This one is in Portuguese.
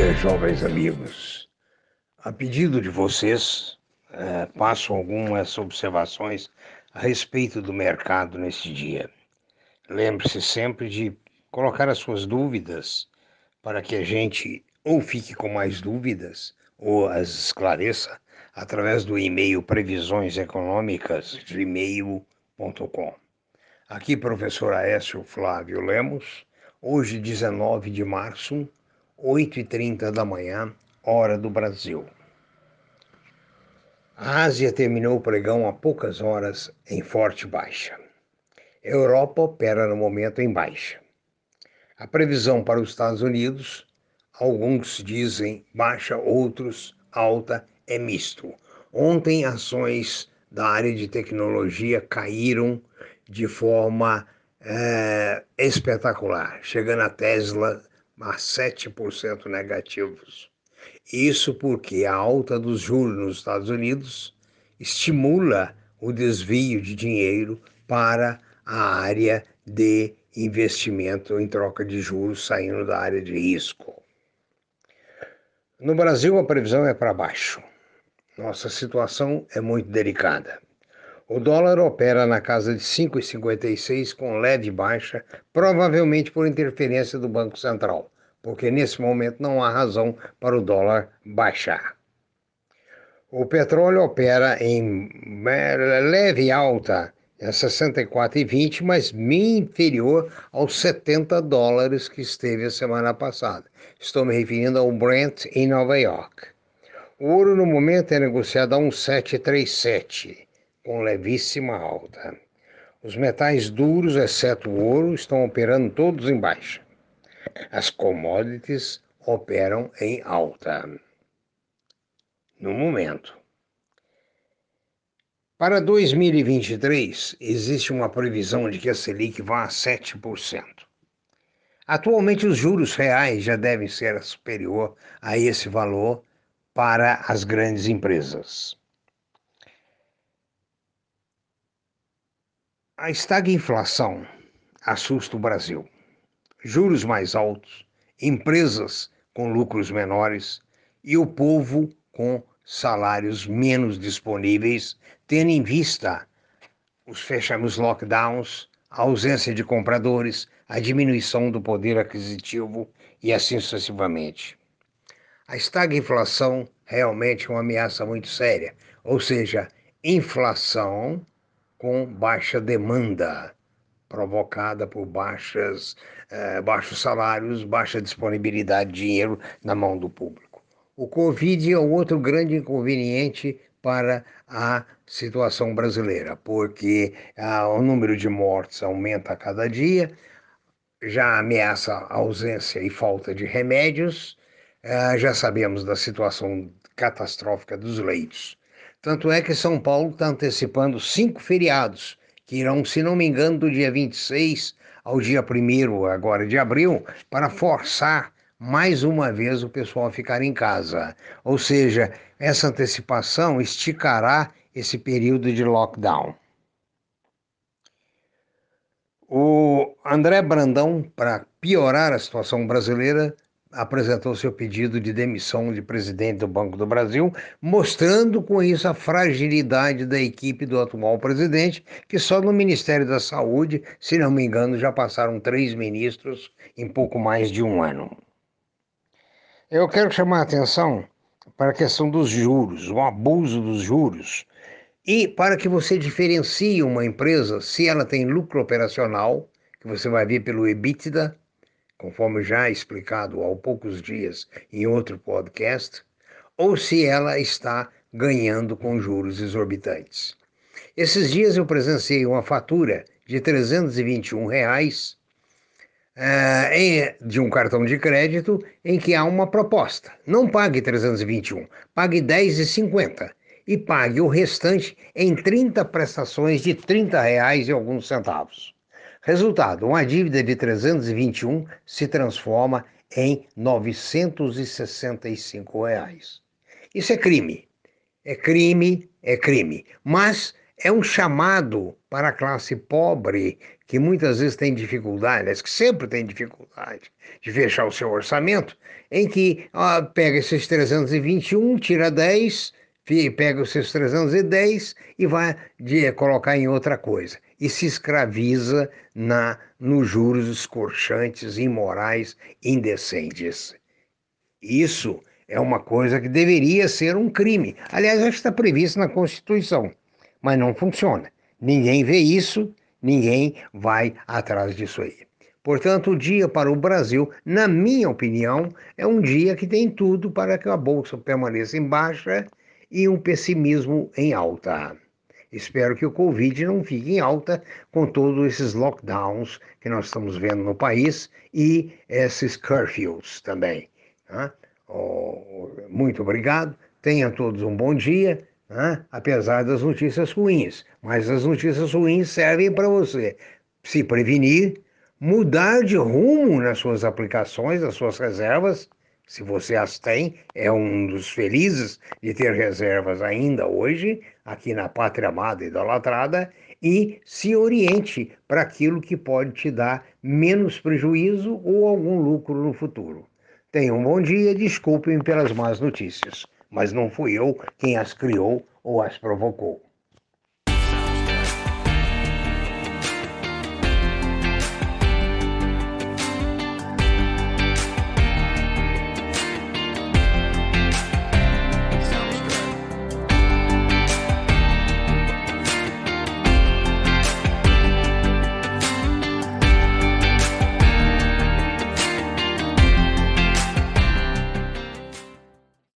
dia, jovens amigos. A pedido de vocês, é, passo algumas observações a respeito do mercado nesse dia. Lembre-se sempre de colocar as suas dúvidas para que a gente ou fique com mais dúvidas ou as esclareça através do e-mail previsioneseconômicas@gmail.com. Aqui, professor Aécio Flávio Lemos, hoje, 19 de março, 8h30 da manhã, hora do Brasil. A Ásia terminou o pregão há poucas horas em forte baixa. Europa opera no momento em baixa. A previsão para os Estados Unidos, alguns dizem baixa, outros alta, é misto. Ontem, ações da área de tecnologia caíram de forma é, espetacular, chegando a Tesla a 7% negativos. Isso porque a alta dos juros nos Estados Unidos estimula o desvio de dinheiro para a área de investimento em troca de juros saindo da área de risco. No Brasil, a previsão é para baixo. Nossa situação é muito delicada. O dólar opera na casa de 5,56 com leve baixa, provavelmente por interferência do Banco Central, porque nesse momento não há razão para o dólar baixar. O petróleo opera em leve alta é 64,20, mas bem inferior aos 70 dólares que esteve a semana passada. Estou me referindo ao Brent em Nova York. O ouro no momento é negociado a 1,737, com levíssima alta. Os metais duros, exceto o ouro, estão operando todos em baixa. As commodities operam em alta. No momento. Para 2023, existe uma previsão de que a Selic vá a 7%. Atualmente, os juros reais já devem ser superior a esse valor para as grandes empresas. A estagflação assusta o Brasil. Juros mais altos, empresas com lucros menores e o povo com salários menos disponíveis, tendo em vista os fechamentos lockdowns, a ausência de compradores, a diminuição do poder aquisitivo e assim sucessivamente. A estagflação realmente é uma ameaça muito séria, ou seja, inflação com baixa demanda, provocada por baixas, eh, baixos salários, baixa disponibilidade de dinheiro na mão do público. O Covid é outro grande inconveniente para a situação brasileira, porque ah, o número de mortes aumenta a cada dia, já ameaça a ausência e falta de remédios, ah, já sabemos da situação catastrófica dos leitos. Tanto é que São Paulo está antecipando cinco feriados, que irão, se não me engano, do dia 26 ao dia 1 agora de abril, para forçar mais uma vez o pessoal ficar em casa. Ou seja, essa antecipação esticará esse período de lockdown. O André Brandão, para piorar a situação brasileira, apresentou seu pedido de demissão de presidente do Banco do Brasil, mostrando com isso a fragilidade da equipe do atual presidente, que só no Ministério da Saúde, se não me engano, já passaram três ministros em pouco mais de um ano. Eu quero chamar a atenção para a questão dos juros, o abuso dos juros, e para que você diferencie uma empresa se ela tem lucro operacional, que você vai ver pelo EBITDA, conforme já explicado há poucos dias em outro podcast, ou se ela está ganhando com juros exorbitantes. Esses dias eu presenciei uma fatura de 321 reais é, de um cartão de crédito em que há uma proposta. Não pague 321, pague 10,50 e pague o restante em 30 prestações de 30 reais e alguns centavos. Resultado, uma dívida de 321 se transforma em 965 reais. Isso é crime. É crime, é crime. Mas é um chamado para a classe pobre, que muitas vezes tem dificuldade, que sempre tem dificuldade de fechar o seu orçamento, em que ó, pega esses 321, tira 10, pega os seus 310 e vai de, colocar em outra coisa. E se escraviza na nos juros escorchantes, imorais, indecentes. Isso é uma coisa que deveria ser um crime. Aliás, está previsto na Constituição, mas não funciona. Ninguém vê isso, ninguém vai atrás disso aí. Portanto, o dia para o Brasil, na minha opinião, é um dia que tem tudo para que a bolsa permaneça em baixa e um pessimismo em alta. Espero que o Covid não fique em alta com todos esses lockdowns que nós estamos vendo no país e esses curfews também. Né? Muito obrigado, tenham todos um bom dia, né? apesar das notícias ruins. Mas as notícias ruins servem para você se prevenir, mudar de rumo nas suas aplicações, nas suas reservas. Se você as tem, é um dos felizes de ter reservas ainda hoje, aqui na pátria amada e idolatrada, e se oriente para aquilo que pode te dar menos prejuízo ou algum lucro no futuro. Tenham um bom dia, desculpem pelas más notícias, mas não fui eu quem as criou ou as provocou.